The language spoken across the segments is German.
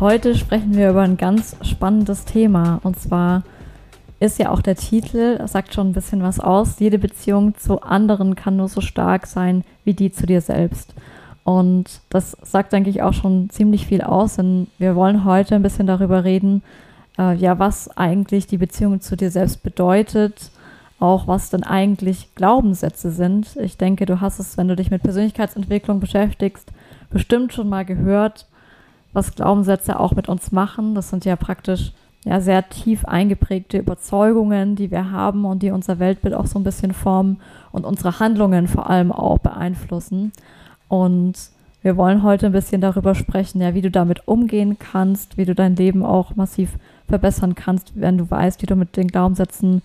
Heute sprechen wir über ein ganz spannendes Thema und zwar ist ja auch der Titel, sagt schon ein bisschen was aus. Jede Beziehung zu anderen kann nur so stark sein wie die zu dir selbst. Und das sagt, denke ich, auch schon ziemlich viel aus, denn wir wollen heute ein bisschen darüber reden, äh, ja, was eigentlich die Beziehung zu dir selbst bedeutet, auch was denn eigentlich Glaubenssätze sind. Ich denke, du hast es, wenn du dich mit Persönlichkeitsentwicklung beschäftigst, bestimmt schon mal gehört, was Glaubenssätze auch mit uns machen. Das sind ja praktisch ja, sehr tief eingeprägte Überzeugungen, die wir haben und die unser Weltbild auch so ein bisschen formen und unsere Handlungen vor allem auch beeinflussen. Und wir wollen heute ein bisschen darüber sprechen, ja, wie du damit umgehen kannst, wie du dein Leben auch massiv verbessern kannst, wenn du weißt, wie du mit den Glaubenssätzen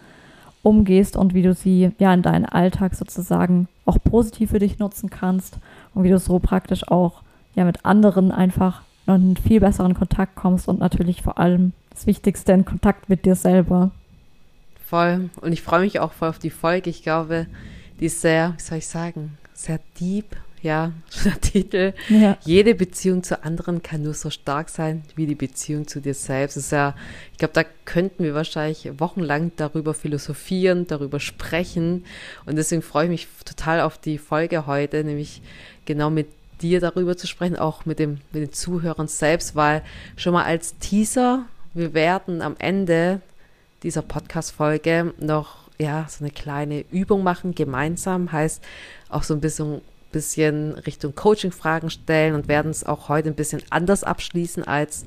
umgehst und wie du sie ja in deinen Alltag sozusagen auch positiv für dich nutzen kannst und wie du so praktisch auch ja mit anderen einfach und einen viel besseren Kontakt kommst und natürlich vor allem das Wichtigste in Kontakt mit dir selber. Voll. Und ich freue mich auch voll auf die Folge. Ich glaube, die ist sehr, wie soll ich sagen, sehr deep. Ja, der Titel. Ja. Jede Beziehung zu anderen kann nur so stark sein wie die Beziehung zu dir selbst. Das ist ja, ich glaube, da könnten wir wahrscheinlich wochenlang darüber philosophieren, darüber sprechen. Und deswegen freue ich mich total auf die Folge heute, nämlich genau mit dir darüber zu sprechen, auch mit, dem, mit den Zuhörern selbst, weil schon mal als Teaser, wir werden am Ende dieser Podcast-Folge noch ja, so eine kleine Übung machen, gemeinsam, heißt auch so ein bisschen, bisschen Richtung Coaching-Fragen stellen und werden es auch heute ein bisschen anders abschließen als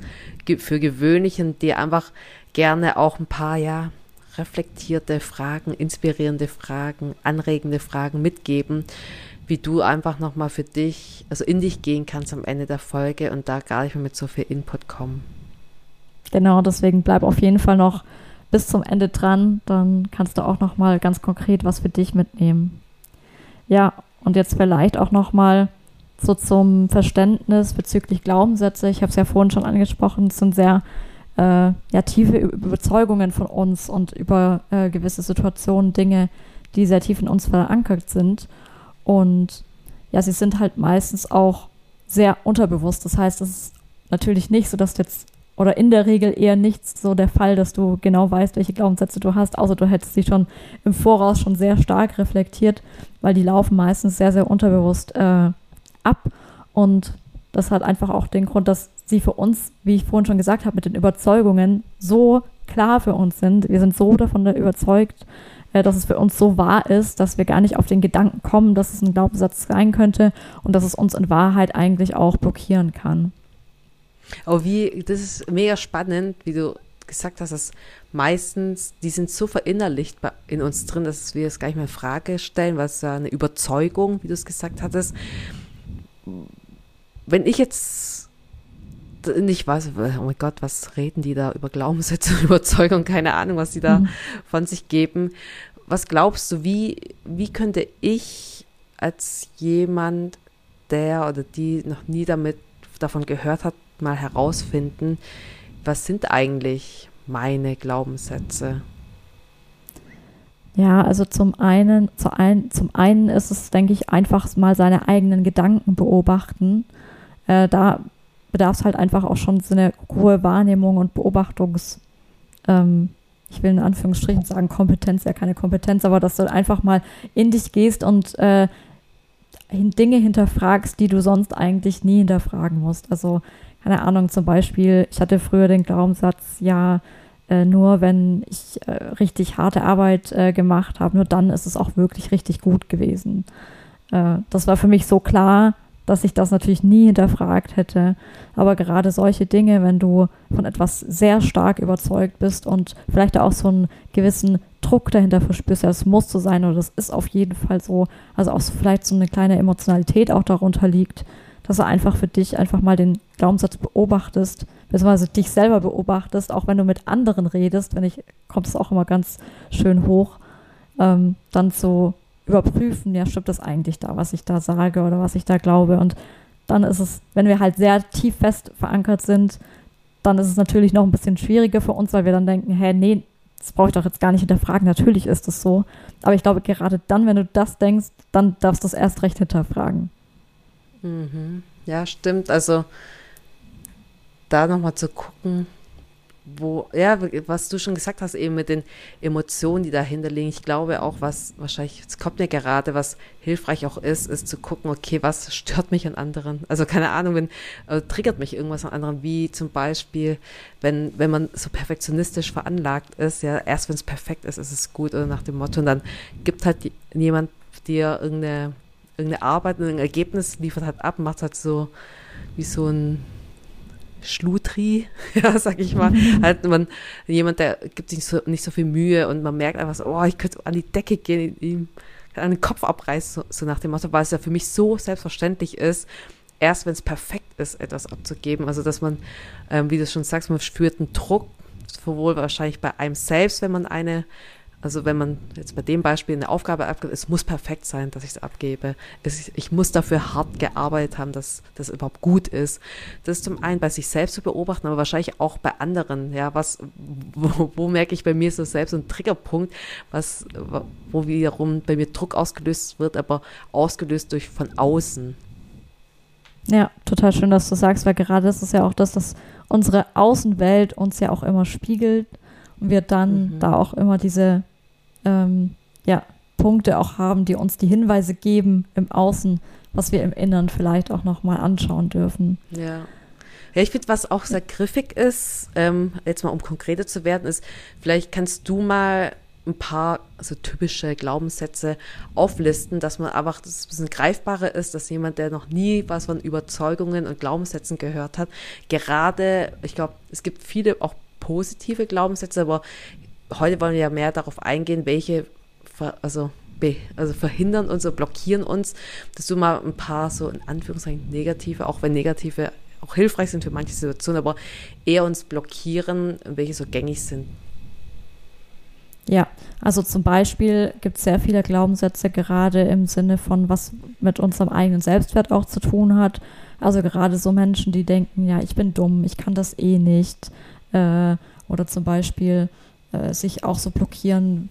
für gewöhnlich. Und dir einfach gerne auch ein paar, ja, reflektierte Fragen, inspirierende Fragen, anregende Fragen mitgeben, wie du einfach nochmal für dich, also in dich gehen kannst am Ende der Folge und da gar nicht mehr mit so viel Input kommen. Genau, deswegen bleib auf jeden Fall noch bis zum Ende dran, dann kannst du auch nochmal ganz konkret was für dich mitnehmen. Ja, und jetzt vielleicht auch nochmal so zum Verständnis bezüglich Glaubenssätze. Ich habe es ja vorhin schon angesprochen, es sind sehr äh, ja, tiefe Überzeugungen von uns und über äh, gewisse Situationen, Dinge, die sehr tief in uns verankert sind. Und ja, sie sind halt meistens auch sehr unterbewusst. Das heißt, es ist natürlich nicht so, dass jetzt oder in der Regel eher nicht so der Fall, dass du genau weißt, welche Glaubenssätze du hast, außer du hättest sie schon im Voraus schon sehr stark reflektiert, weil die laufen meistens sehr, sehr unterbewusst äh, ab. Und das hat einfach auch den Grund, dass sie für uns, wie ich vorhin schon gesagt habe, mit den Überzeugungen so klar für uns sind. Wir sind so davon überzeugt, äh, dass es für uns so wahr ist, dass wir gar nicht auf den Gedanken kommen, dass es ein Glaubenssatz sein könnte und dass es uns in Wahrheit eigentlich auch blockieren kann. Oh, wie, das ist mega spannend, wie du gesagt hast, dass meistens, die sind so verinnerlicht in uns drin, dass wir es gar nicht mehr in Frage stellen, was ja eine Überzeugung, wie du es gesagt hattest. Wenn ich jetzt nicht weiß, oh mein Gott, was reden die da über Glaubenssätze und Überzeugung, keine Ahnung, was die da mhm. von sich geben. Was glaubst du, wie, wie könnte ich als jemand, der oder die noch nie damit davon gehört hat, mal herausfinden, was sind eigentlich meine Glaubenssätze? Ja, also zum einen, zu ein, zum einen ist es, denke ich, einfach mal seine eigenen Gedanken beobachten. Äh, da bedarf es halt einfach auch schon so eine hohe Wahrnehmung und Beobachtungs, ähm, ich will in Anführungsstrichen sagen, Kompetenz, ja keine Kompetenz, aber dass du einfach mal in dich gehst und äh, Dinge hinterfragst, die du sonst eigentlich nie hinterfragen musst. Also, keine Ahnung, zum Beispiel, ich hatte früher den Glaubenssatz, ja, äh, nur wenn ich äh, richtig harte Arbeit äh, gemacht habe, nur dann ist es auch wirklich richtig gut gewesen. Äh, das war für mich so klar, dass ich das natürlich nie hinterfragt hätte. Aber gerade solche Dinge, wenn du von etwas sehr stark überzeugt bist und vielleicht auch so einen gewissen Druck dahinter verspürst, ja, das muss so sein oder das ist auf jeden Fall so, also auch so vielleicht so eine kleine Emotionalität auch darunter liegt, dass du einfach für dich einfach mal den Glaubenssatz beobachtest, beziehungsweise dich selber beobachtest, auch wenn du mit anderen redest, wenn ich, kommt es auch immer ganz schön hoch, ähm, dann so überprüfen, ja, stimmt das eigentlich da, was ich da sage oder was ich da glaube. Und dann ist es, wenn wir halt sehr tief fest verankert sind, dann ist es natürlich noch ein bisschen schwieriger für uns, weil wir dann denken, hä, nee, das brauche ich doch jetzt gar nicht hinterfragen, natürlich ist es so. Aber ich glaube, gerade dann, wenn du das denkst, dann darfst du es erst recht hinterfragen. Mhm. Ja, stimmt. Also da nochmal zu gucken, wo, ja, was du schon gesagt hast, eben mit den Emotionen, die dahinter liegen. Ich glaube auch, was wahrscheinlich, es kommt mir gerade, was hilfreich auch ist, ist zu gucken, okay, was stört mich an anderen? Also keine Ahnung, wenn, äh, triggert mich irgendwas an anderen, wie zum Beispiel, wenn, wenn man so perfektionistisch veranlagt ist, ja, erst wenn es perfekt ist, ist es gut oder nach dem Motto und dann gibt halt jemand dir irgendeine, irgendeine Arbeit, ein Ergebnis, liefert halt ab, macht halt so wie so ein Schlutri, ja, sag ich mal. Mhm. Halt man, jemand, der gibt sich so, nicht so viel Mühe und man merkt einfach so, oh, ich könnte an die Decke gehen, ihm an den Kopf abreißen, so, so nach dem Motto, weil es ja für mich so selbstverständlich ist, erst wenn es perfekt ist, etwas abzugeben. Also, dass man, ähm, wie du schon sagst, man spürt einen Druck, sowohl wahrscheinlich bei einem selbst, wenn man eine also wenn man jetzt bei dem Beispiel eine Aufgabe abgibt, es muss perfekt sein, dass ich es abgebe. Es, ich muss dafür hart gearbeitet haben, dass das überhaupt gut ist. Das ist zum einen bei sich selbst zu beobachten, aber wahrscheinlich auch bei anderen. Ja, was, wo, wo merke ich bei mir so selbst ein Triggerpunkt, was, wo wiederum bei mir Druck ausgelöst wird, aber ausgelöst durch von außen. Ja, total schön, dass du sagst, weil gerade das ist ja auch das, dass unsere Außenwelt uns ja auch immer spiegelt und wir dann mhm. da auch immer diese ähm, ja, Punkte auch haben, die uns die Hinweise geben im Außen, was wir im Inneren vielleicht auch nochmal anschauen dürfen. Ja. Ja, ich finde, was auch sehr griffig ist, ähm, jetzt mal um konkreter zu werden, ist, vielleicht kannst du mal ein paar so typische Glaubenssätze auflisten, dass man einfach, dass es ein bisschen greifbarer ist, dass jemand, der noch nie was von Überzeugungen und Glaubenssätzen gehört hat, gerade, ich glaube, es gibt viele auch positive Glaubenssätze, aber heute wollen wir ja mehr darauf eingehen, welche, also, also verhindern uns oder blockieren uns, dass du mal ein paar so in Anführungszeichen negative, auch wenn negative auch hilfreich sind für manche Situationen, aber eher uns blockieren, welche so gängig sind. Ja, also zum Beispiel gibt es sehr viele Glaubenssätze, gerade im Sinne von, was mit unserem eigenen Selbstwert auch zu tun hat. Also gerade so Menschen, die denken, ja, ich bin dumm, ich kann das eh nicht. Äh, oder zum Beispiel, äh, sich auch so blockieren,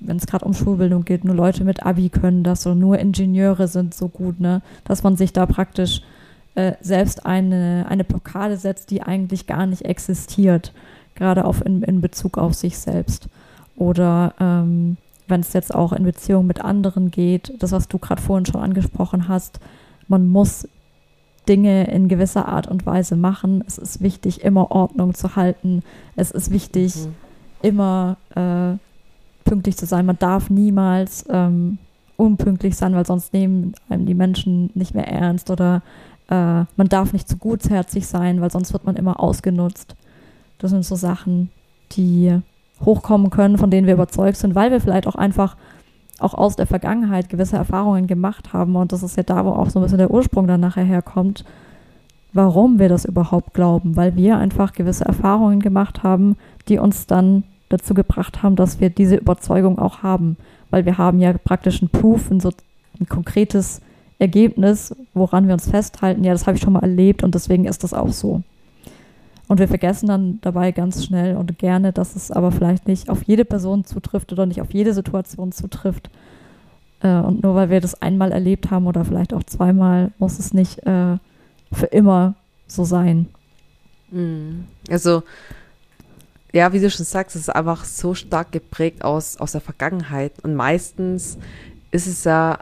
wenn es gerade um Schulbildung geht, nur Leute mit Abi können das oder nur Ingenieure sind so gut, ne? Dass man sich da praktisch äh, selbst eine, eine Blockade setzt, die eigentlich gar nicht existiert, gerade auf in, in Bezug auf sich selbst. Oder ähm, wenn es jetzt auch in Beziehung mit anderen geht, das, was du gerade vorhin schon angesprochen hast, man muss Dinge in gewisser Art und Weise machen. Es ist wichtig, immer Ordnung zu halten. Es ist wichtig, mhm immer äh, pünktlich zu sein. Man darf niemals ähm, unpünktlich sein, weil sonst nehmen einem die Menschen nicht mehr ernst oder äh, man darf nicht zu gutherzig sein, weil sonst wird man immer ausgenutzt. Das sind so Sachen, die hochkommen können, von denen wir überzeugt sind, weil wir vielleicht auch einfach auch aus der Vergangenheit gewisse Erfahrungen gemacht haben. Und das ist ja da, wo auch so ein bisschen der Ursprung dann nachher herkommt, warum wir das überhaupt glauben, weil wir einfach gewisse Erfahrungen gemacht haben, die uns dann dazu gebracht haben, dass wir diese Überzeugung auch haben. Weil wir haben ja praktisch ein Proof, ein, so ein konkretes Ergebnis, woran wir uns festhalten. Ja, das habe ich schon mal erlebt und deswegen ist das auch so. Und wir vergessen dann dabei ganz schnell und gerne, dass es aber vielleicht nicht auf jede Person zutrifft oder nicht auf jede Situation zutrifft. Äh, und nur weil wir das einmal erlebt haben oder vielleicht auch zweimal, muss es nicht äh, für immer so sein. Mhm. Also ja, wie du schon sagst, es ist einfach so stark geprägt aus, aus der Vergangenheit. Und meistens ist es ja,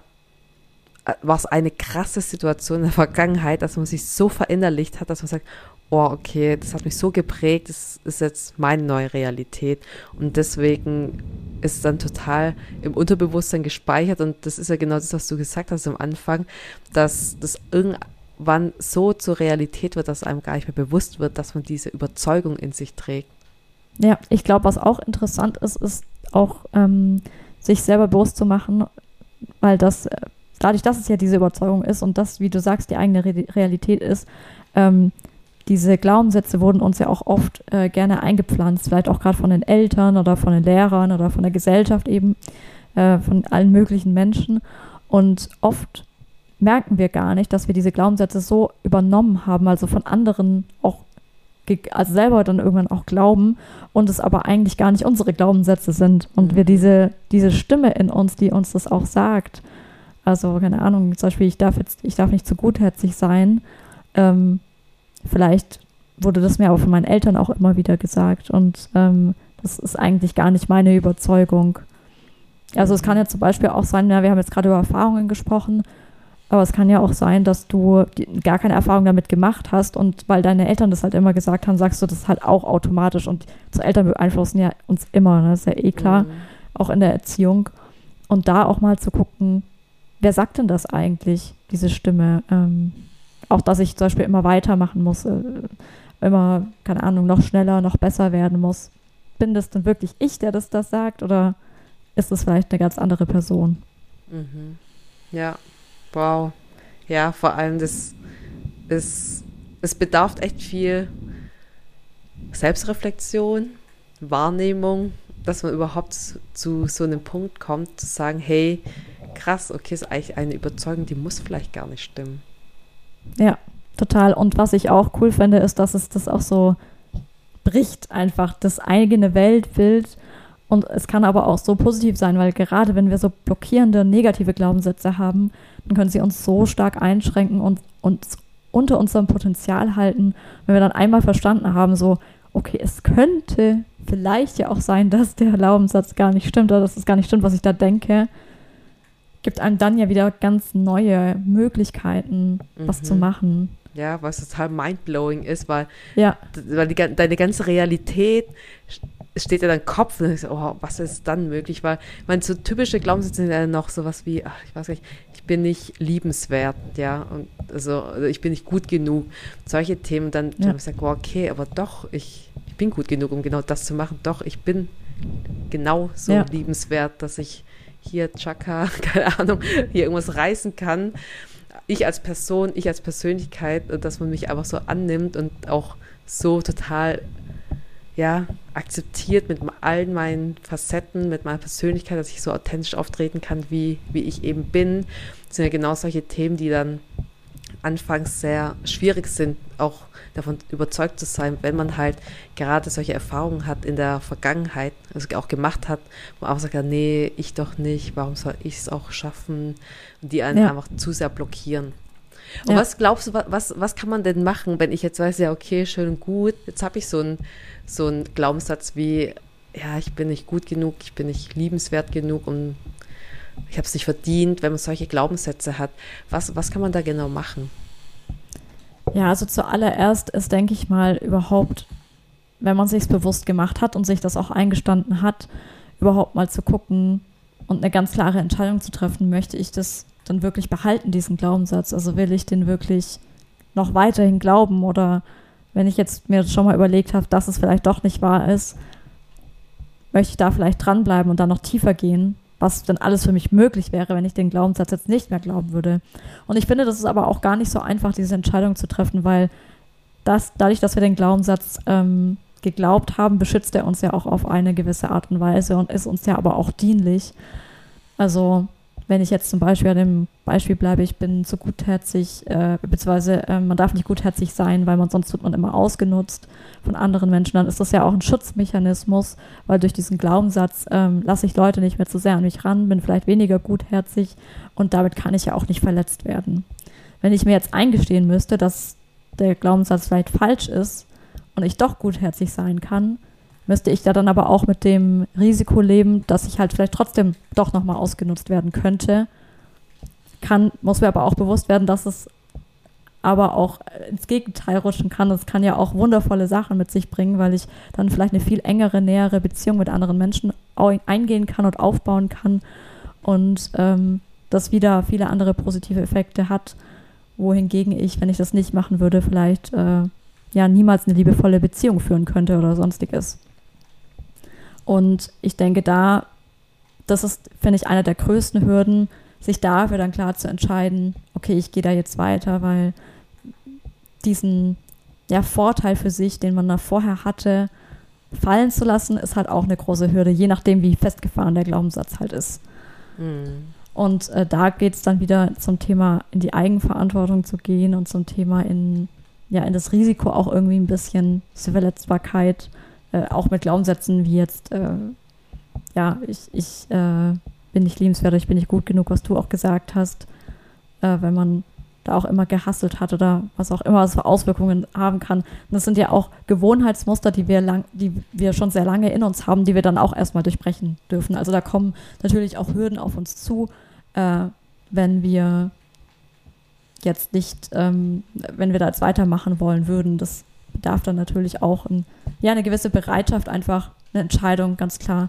äh, war es eine krasse Situation in der Vergangenheit, dass man sich so verinnerlicht hat, dass man sagt, oh, okay, das hat mich so geprägt, das ist jetzt meine neue Realität. Und deswegen ist es dann total im Unterbewusstsein gespeichert. Und das ist ja genau das, was du gesagt hast am Anfang, dass das irgendwann so zur Realität wird, dass einem gar nicht mehr bewusst wird, dass man diese Überzeugung in sich trägt. Ja, ich glaube, was auch interessant ist, ist auch ähm, sich selber bewusst zu machen, weil das äh, dadurch, dass es ja diese Überzeugung ist und das, wie du sagst, die eigene Re Realität ist, ähm, diese Glaubenssätze wurden uns ja auch oft äh, gerne eingepflanzt, vielleicht auch gerade von den Eltern oder von den Lehrern oder von der Gesellschaft eben, äh, von allen möglichen Menschen. Und oft merken wir gar nicht, dass wir diese Glaubenssätze so übernommen haben, also von anderen auch also selber dann irgendwann auch glauben und es aber eigentlich gar nicht unsere Glaubenssätze sind und mhm. wir diese, diese Stimme in uns, die uns das auch sagt, also keine Ahnung, zum Beispiel, ich darf jetzt, ich darf nicht zu gutherzig sein, ähm, vielleicht wurde das mir aber von meinen Eltern auch immer wieder gesagt und ähm, das ist eigentlich gar nicht meine Überzeugung. Also es kann ja zum Beispiel auch sein, ja, wir haben jetzt gerade über Erfahrungen gesprochen, aber es kann ja auch sein, dass du gar keine Erfahrung damit gemacht hast und weil deine Eltern das halt immer gesagt haben, sagst du das halt auch automatisch und zu Eltern beeinflussen ja uns immer, ne? das ist ja eh klar, mhm. auch in der Erziehung. Und da auch mal zu gucken, wer sagt denn das eigentlich, diese Stimme? Ähm, auch, dass ich zum Beispiel immer weitermachen muss, äh, immer, keine Ahnung, noch schneller, noch besser werden muss. Bin das denn wirklich ich, der das, das sagt oder ist es vielleicht eine ganz andere Person? Mhm. Ja, wow. Ja, vor allem das ist, es bedarf echt viel Selbstreflexion, Wahrnehmung, dass man überhaupt zu so einem Punkt kommt, zu sagen, hey, krass, okay, ist eigentlich eine Überzeugung, die muss vielleicht gar nicht stimmen. Ja, total. Und was ich auch cool finde, ist, dass es das auch so bricht, einfach das eigene Weltbild. Und es kann aber auch so positiv sein, weil gerade wenn wir so blockierende, negative Glaubenssätze haben, können sie uns so stark einschränken und uns unter unserem Potenzial halten. Wenn wir dann einmal verstanden haben, so, okay, es könnte vielleicht ja auch sein, dass der Glaubenssatz gar nicht stimmt oder dass es gar nicht stimmt, was ich da denke, gibt einem dann ja wieder ganz neue Möglichkeiten, mhm. was zu mhm. machen. Ja, was total mindblowing ist, weil, ja. weil die, deine ganze Realität steht ja dein Kopf und so, oh, was ist dann möglich? Weil man so typische Glaubenssätze sind ja noch sowas wie, ach, ich weiß nicht, ich bin nicht liebenswert, ja, und also, also ich bin nicht gut genug. Solche Themen, dann, ja. dann sage ich, oh, okay, aber doch, ich, ich bin gut genug, um genau das zu machen. Doch, ich bin genau so ja. liebenswert, dass ich hier Chaka, keine Ahnung, hier irgendwas reißen kann. Ich als Person, ich als Persönlichkeit, dass man mich einfach so annimmt und auch so total ja, akzeptiert mit allen meinen Facetten, mit meiner Persönlichkeit, dass ich so authentisch auftreten kann, wie, wie ich eben bin. Das sind ja genau solche Themen, die dann anfangs sehr schwierig sind, auch davon überzeugt zu sein, wenn man halt gerade solche Erfahrungen hat in der Vergangenheit, also auch gemacht hat, wo man auch sagt, nee, ich doch nicht, warum soll ich es auch schaffen? Und die einen ja. einfach zu sehr blockieren. Und ja. was glaubst du, was, was kann man denn machen, wenn ich jetzt weiß, ja, okay, schön und gut, jetzt habe ich so einen so Glaubenssatz wie, ja, ich bin nicht gut genug, ich bin nicht liebenswert genug und ich habe es nicht verdient, wenn man solche Glaubenssätze hat. Was, was kann man da genau machen? Ja, also zuallererst ist, denke ich mal, überhaupt, wenn man sich bewusst gemacht hat und sich das auch eingestanden hat, überhaupt mal zu gucken und eine ganz klare Entscheidung zu treffen, möchte ich das dann wirklich behalten, diesen Glaubenssatz? Also will ich den wirklich noch weiterhin glauben oder wenn ich jetzt mir schon mal überlegt habe, dass es vielleicht doch nicht wahr ist, möchte ich da vielleicht dranbleiben und dann noch tiefer gehen was denn alles für mich möglich wäre, wenn ich den Glaubenssatz jetzt nicht mehr glauben würde. Und ich finde, das ist aber auch gar nicht so einfach, diese Entscheidung zu treffen, weil das, dadurch, dass wir den Glaubenssatz ähm, geglaubt haben, beschützt er uns ja auch auf eine gewisse Art und Weise und ist uns ja aber auch dienlich. Also wenn ich jetzt zum Beispiel an dem Beispiel bleibe, ich bin zu gutherzig, äh, beziehungsweise äh, man darf nicht gutherzig sein, weil man sonst wird man immer ausgenutzt von anderen Menschen, dann ist das ja auch ein Schutzmechanismus, weil durch diesen Glaubenssatz ähm, lasse ich Leute nicht mehr zu sehr an mich ran, bin vielleicht weniger gutherzig und damit kann ich ja auch nicht verletzt werden. Wenn ich mir jetzt eingestehen müsste, dass der Glaubenssatz vielleicht falsch ist und ich doch gutherzig sein kann, müsste ich da dann aber auch mit dem Risiko leben, dass ich halt vielleicht trotzdem doch nochmal ausgenutzt werden könnte. Kann, muss mir aber auch bewusst werden, dass es aber auch ins Gegenteil rutschen kann. Es kann ja auch wundervolle Sachen mit sich bringen, weil ich dann vielleicht eine viel engere, nähere Beziehung mit anderen Menschen eingehen kann und aufbauen kann und ähm, das wieder viele andere positive Effekte hat, wohingegen ich, wenn ich das nicht machen würde, vielleicht äh, ja niemals eine liebevolle Beziehung führen könnte oder sonstiges. Und ich denke, da, das ist, finde ich, einer der größten Hürden, sich dafür dann klar zu entscheiden, okay, ich gehe da jetzt weiter, weil diesen ja, Vorteil für sich, den man da vorher hatte, fallen zu lassen, ist halt auch eine große Hürde, je nachdem, wie festgefahren der Glaubenssatz halt ist. Mhm. Und äh, da geht es dann wieder zum Thema in die Eigenverantwortung zu gehen und zum Thema in, ja, in das Risiko auch irgendwie ein bisschen zur Verletzbarkeit, äh, auch mit Glaubenssätzen wie jetzt, äh, ja, ich, ich äh, bin nicht liebenswert, ich bin nicht gut genug, was du auch gesagt hast, äh, wenn man da auch immer gehasselt hat oder was auch immer es für Auswirkungen haben kann. Und das sind ja auch Gewohnheitsmuster, die wir lang, die wir schon sehr lange in uns haben, die wir dann auch erstmal durchbrechen dürfen. Also da kommen natürlich auch Hürden auf uns zu, äh, wenn wir jetzt nicht, ähm, wenn wir da jetzt weitermachen wollen würden. Das bedarf dann natürlich auch ein, ja, eine gewisse Bereitschaft, einfach eine Entscheidung, ganz klar.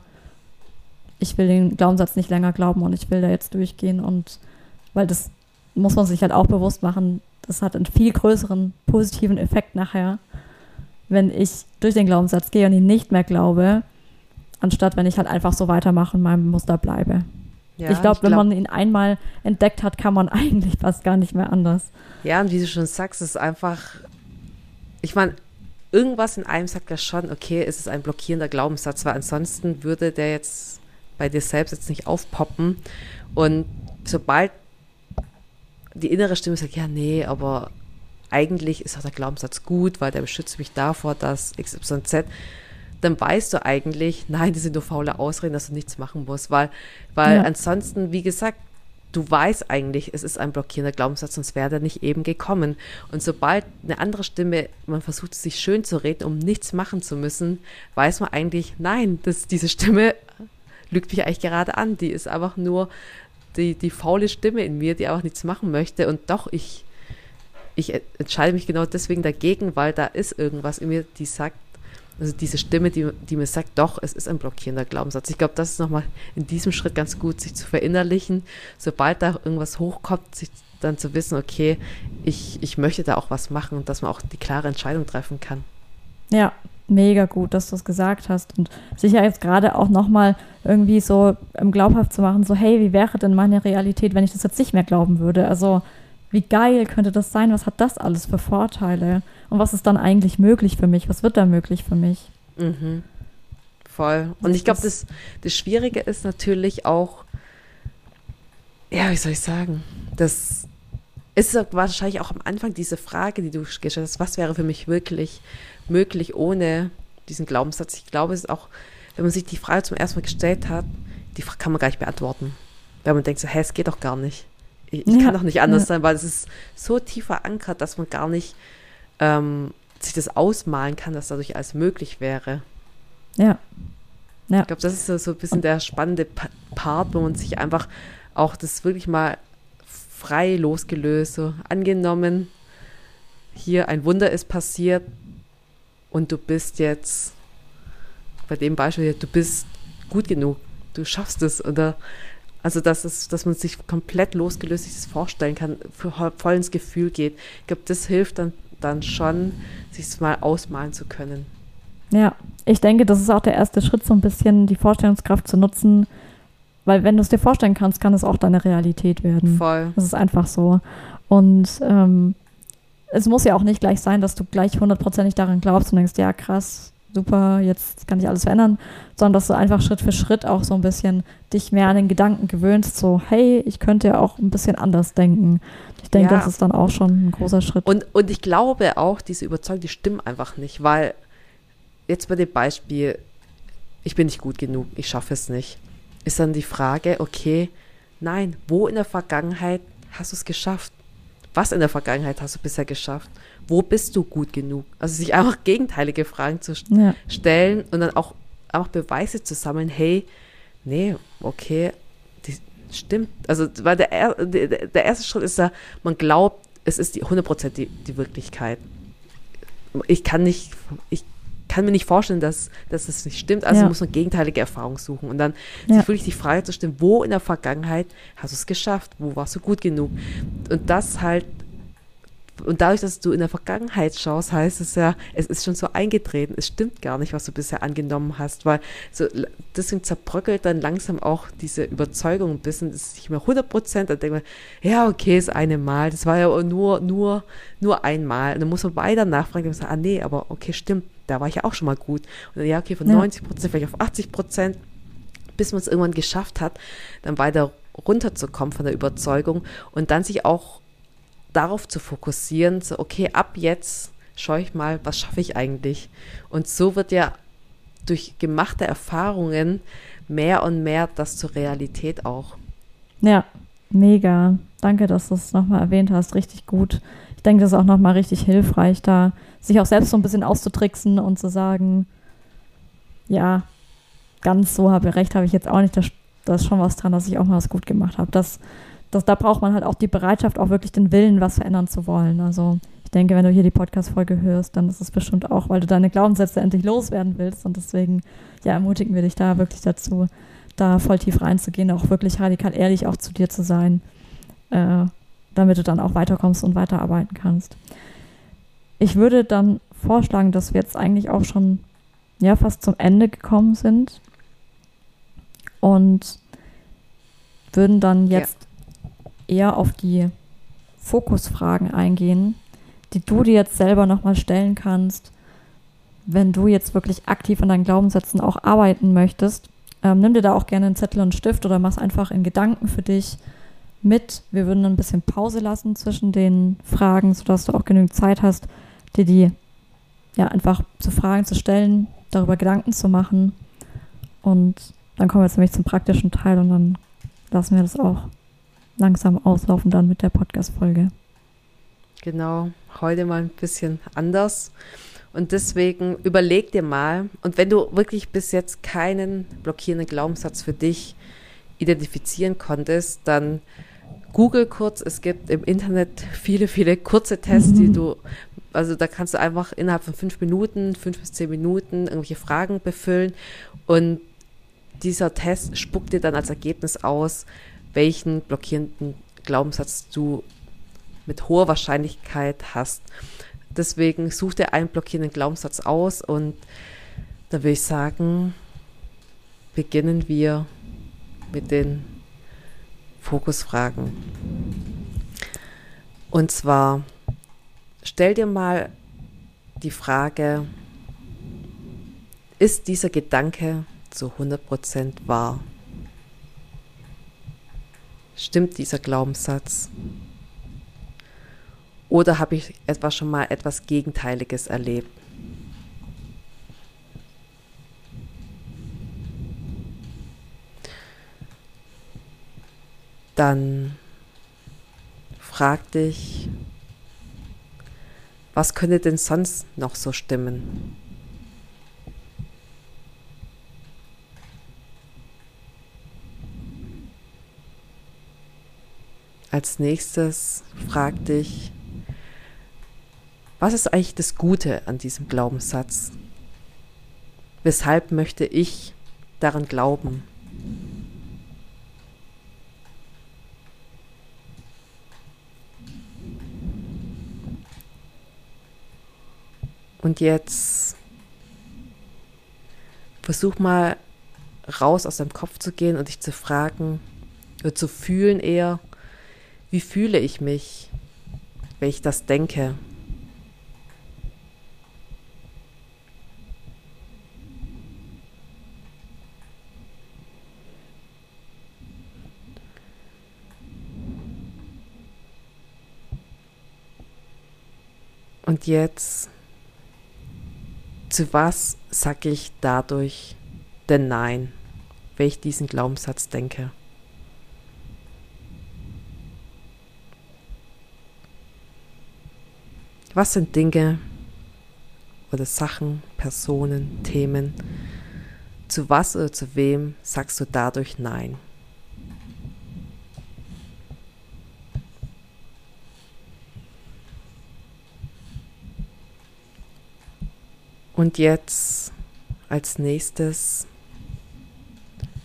Ich will den Glaubenssatz nicht länger glauben und ich will da jetzt durchgehen und weil das muss man sich halt auch bewusst machen, das hat einen viel größeren positiven Effekt nachher, wenn ich durch den Glaubenssatz gehe und ihn nicht mehr glaube, anstatt wenn ich halt einfach so weitermache und meinem Muster bleibe. Ja, ich glaube, wenn glaub, man ihn einmal entdeckt hat, kann man eigentlich fast gar nicht mehr anders. Ja, und wie du schon sagst, ist einfach, ich meine, irgendwas in einem sagt ja schon, okay, ist es ein blockierender Glaubenssatz, weil ansonsten würde der jetzt bei dir selbst jetzt nicht aufpoppen. Und sobald die innere Stimme sagt, ja, nee, aber eigentlich ist auch der Glaubenssatz gut, weil der beschützt mich davor, dass XYZ, dann weißt du eigentlich, nein, die sind nur faule Ausreden, dass du nichts machen musst, weil, weil ja. ansonsten, wie gesagt, du weißt eigentlich, es ist ein blockierender Glaubenssatz, sonst wäre der nicht eben gekommen. Und sobald eine andere Stimme, man versucht sich schön zu reden, um nichts machen zu müssen, weiß man eigentlich, nein, das, diese Stimme lügt mich eigentlich gerade an. Die ist einfach nur die, die faule Stimme in mir, die auch nichts machen möchte. Und doch, ich, ich entscheide mich genau deswegen dagegen, weil da ist irgendwas in mir, die sagt, also diese Stimme, die, die mir sagt, doch, es ist ein blockierender Glaubenssatz. Ich glaube, das ist nochmal in diesem Schritt ganz gut, sich zu verinnerlichen. Sobald da irgendwas hochkommt, sich dann zu wissen, okay, ich, ich möchte da auch was machen und dass man auch die klare Entscheidung treffen kann. Ja, mega gut, dass du es gesagt hast. Und sicher jetzt gerade auch nochmal irgendwie so ähm, glaubhaft zu machen, so, hey, wie wäre denn meine Realität, wenn ich das jetzt nicht mehr glauben würde? Also, wie geil könnte das sein? Was hat das alles für Vorteile? Und was ist dann eigentlich möglich für mich? Was wird da möglich für mich? Mhm. Voll. Und ich glaube, das, das Schwierige ist natürlich auch, ja, wie soll ich sagen, das ist wahrscheinlich auch am Anfang diese Frage, die du gestellt hast, was wäre für mich wirklich möglich ohne diesen Glaubenssatz. Ich glaube, es ist auch, wenn man sich die Frage zum ersten Mal gestellt hat, die kann man gar nicht beantworten. Weil man denkt so, hä, es geht doch gar nicht. Ich, ja, kann doch nicht anders ja. sein, weil es ist so tief verankert, dass man gar nicht ähm, sich das ausmalen kann, dass dadurch alles möglich wäre. Ja. ja. Ich glaube, das ist so, so ein bisschen der spannende Part, wo man sich einfach auch das wirklich mal frei losgelöst, so angenommen, hier ein Wunder ist passiert, und du bist jetzt, bei dem Beispiel, du bist gut genug, du schaffst es oder also dass, es, dass man sich komplett losgelöst sich das vorstellen kann, voll ins Gefühl geht. Ich glaube, das hilft dann, dann schon, sich es mal ausmalen zu können. Ja, ich denke, das ist auch der erste Schritt, so ein bisschen die Vorstellungskraft zu nutzen, weil wenn du es dir vorstellen kannst, kann es auch deine Realität werden. Voll. Das ist einfach so. Und ähm, es muss ja auch nicht gleich sein, dass du gleich hundertprozentig daran glaubst und denkst, ja krass, super, jetzt kann ich alles verändern, sondern dass du einfach Schritt für Schritt auch so ein bisschen dich mehr an den Gedanken gewöhnst, so hey, ich könnte ja auch ein bisschen anders denken. Ich denke, ja. das ist dann auch schon ein großer Schritt. Und, und ich glaube auch, diese Überzeugung, die stimmt einfach nicht, weil jetzt bei dem Beispiel, ich bin nicht gut genug, ich schaffe es nicht, ist dann die Frage, okay, nein, wo in der Vergangenheit hast du es geschafft? was in der Vergangenheit hast du bisher geschafft? Wo bist du gut genug? Also sich einfach gegenteilige Fragen zu ja. stellen und dann auch, auch Beweise zu sammeln, hey, nee, okay, die stimmt. Also, weil der, der, der erste Schritt ist ja, man glaubt, es ist die 100% die, die Wirklichkeit. Ich kann nicht, ich kann mir nicht vorstellen, dass, dass das nicht stimmt. Also ja. muss man gegenteilige Erfahrungen suchen. Und dann ja. sich wirklich die Frage zu stellen, wo in der Vergangenheit hast du es geschafft? Wo warst du gut genug? Und das halt und dadurch, dass du in der Vergangenheit schaust, heißt es ja, es ist schon so eingetreten. Es stimmt gar nicht, was du bisher angenommen hast, weil so, deswegen zerbröckelt dann langsam auch diese Überzeugung ein bisschen. Das ist nicht mehr 100 Prozent. Dann denkt man, ja, okay, das eine Mal. Das war ja nur, nur, nur einmal. Und dann muss man weiter nachfragen und sagen, ah, nee, aber okay, stimmt. Da war ich ja auch schon mal gut. Und dann, ja, okay, von ja. 90 Prozent vielleicht auf 80 Prozent bis man es irgendwann geschafft hat, dann weiter runterzukommen von der Überzeugung und dann sich auch darauf zu fokussieren, so, okay, ab jetzt schaue ich mal, was schaffe ich eigentlich. Und so wird ja durch gemachte Erfahrungen mehr und mehr das zur Realität auch. Ja, mega. Danke, dass du es nochmal erwähnt hast. Richtig gut. Ich denke, das ist auch nochmal richtig hilfreich, da sich auch selbst so ein bisschen auszutricksen und zu sagen, ja, ganz so habe recht habe ich jetzt auch nicht. Da ist schon was dran, dass ich auch mal was gut gemacht habe. Das, das, da braucht man halt auch die Bereitschaft, auch wirklich den Willen, was verändern zu wollen. Also ich denke, wenn du hier die Podcast-Folge hörst, dann ist es bestimmt auch, weil du deine Glaubenssätze endlich loswerden willst. Und deswegen, ja, ermutigen wir dich da wirklich dazu, da voll tief reinzugehen, auch wirklich radikal ehrlich auch zu dir zu sein, äh, damit du dann auch weiterkommst und weiterarbeiten kannst. Ich würde dann vorschlagen, dass wir jetzt eigentlich auch schon ja, fast zum Ende gekommen sind und würden dann jetzt. Eher auf die Fokusfragen eingehen, die du dir jetzt selber nochmal stellen kannst, wenn du jetzt wirklich aktiv an deinen Glaubenssätzen auch arbeiten möchtest. Ähm, nimm dir da auch gerne einen Zettel und Stift oder mach einfach in Gedanken für dich mit. Wir würden ein bisschen Pause lassen zwischen den Fragen, sodass du auch genügend Zeit hast, dir die ja einfach zu Fragen zu stellen, darüber Gedanken zu machen. Und dann kommen wir jetzt nämlich zum praktischen Teil und dann lassen wir das auch langsam auslaufen dann mit der Podcast-Folge. Genau, heute mal ein bisschen anders. Und deswegen überleg dir mal, und wenn du wirklich bis jetzt keinen blockierenden Glaubenssatz für dich identifizieren konntest, dann google kurz. Es gibt im Internet viele, viele kurze Tests, mhm. die du, also da kannst du einfach innerhalb von fünf Minuten, fünf bis zehn Minuten irgendwelche Fragen befüllen und dieser Test spuckt dir dann als Ergebnis aus, welchen blockierenden Glaubenssatz du mit hoher Wahrscheinlichkeit hast. Deswegen such dir einen blockierenden Glaubenssatz aus und da würde ich sagen, beginnen wir mit den Fokusfragen. Und zwar, stell dir mal die Frage, ist dieser Gedanke zu 100% wahr? Stimmt dieser Glaubenssatz? Oder habe ich etwa schon mal etwas Gegenteiliges erlebt? Dann frag dich, was könnte denn sonst noch so stimmen? Als nächstes frag dich, was ist eigentlich das Gute an diesem Glaubenssatz? Weshalb möchte ich daran glauben? Und jetzt versuch mal raus aus deinem Kopf zu gehen und dich zu fragen oder zu fühlen eher, wie fühle ich mich, wenn ich das denke? Und jetzt, zu was sage ich dadurch denn Nein, wenn ich diesen Glaubenssatz denke? Was sind Dinge oder Sachen, Personen, Themen? Zu was oder zu wem sagst du dadurch Nein? Und jetzt als nächstes,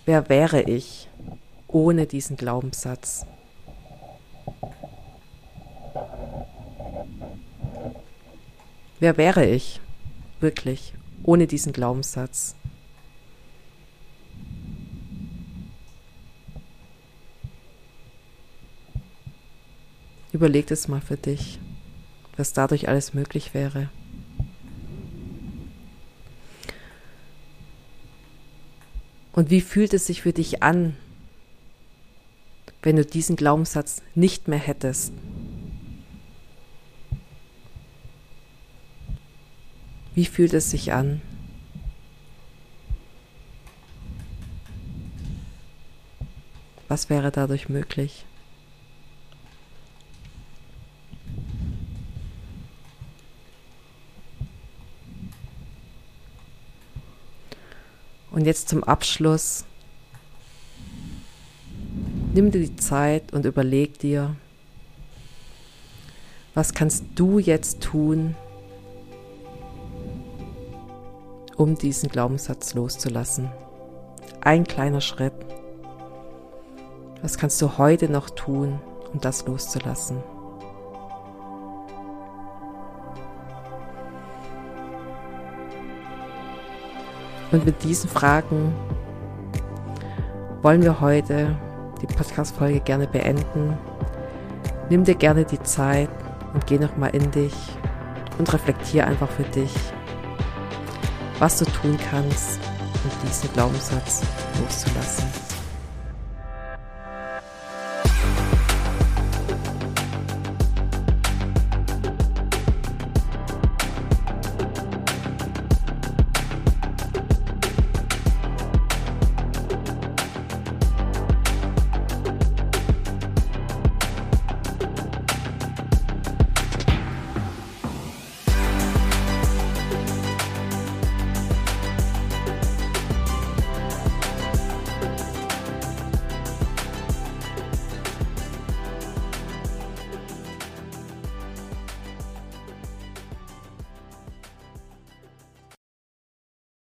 wer wäre ich ohne diesen Glaubenssatz? Wer wäre ich wirklich ohne diesen Glaubenssatz? Überleg es mal für dich, was dadurch alles möglich wäre. Und wie fühlt es sich für dich an, wenn du diesen Glaubenssatz nicht mehr hättest? Wie fühlt es sich an? Was wäre dadurch möglich? Und jetzt zum Abschluss. Nimm dir die Zeit und überleg dir, was kannst du jetzt tun, um diesen Glaubenssatz loszulassen? Ein kleiner Schritt. Was kannst du heute noch tun, um das loszulassen? Und mit diesen Fragen wollen wir heute die Podcast-Folge gerne beenden. Nimm dir gerne die Zeit und geh nochmal in dich und reflektier einfach für dich, was du tun kannst, um diesen Glaubenssatz loszulassen.